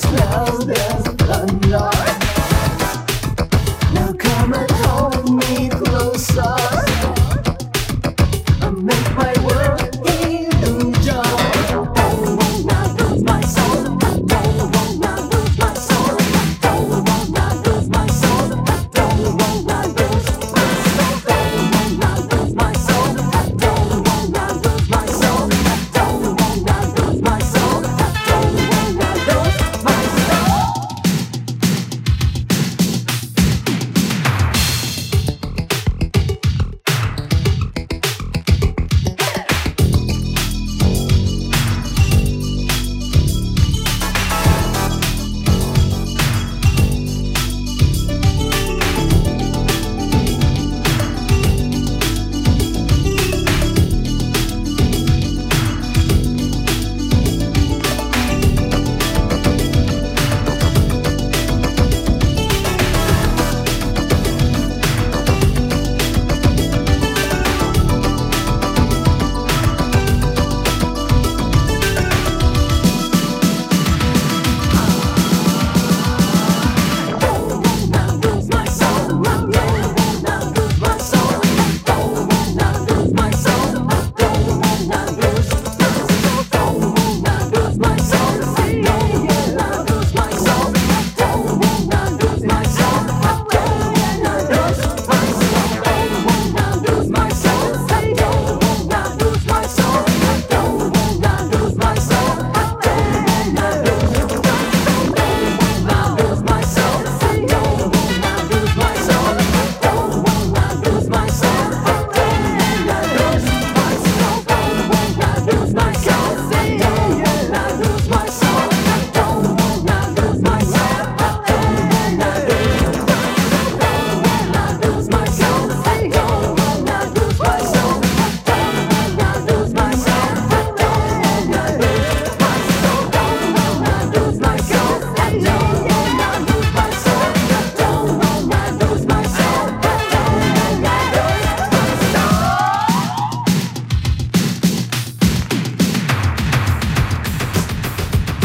There's this unlock.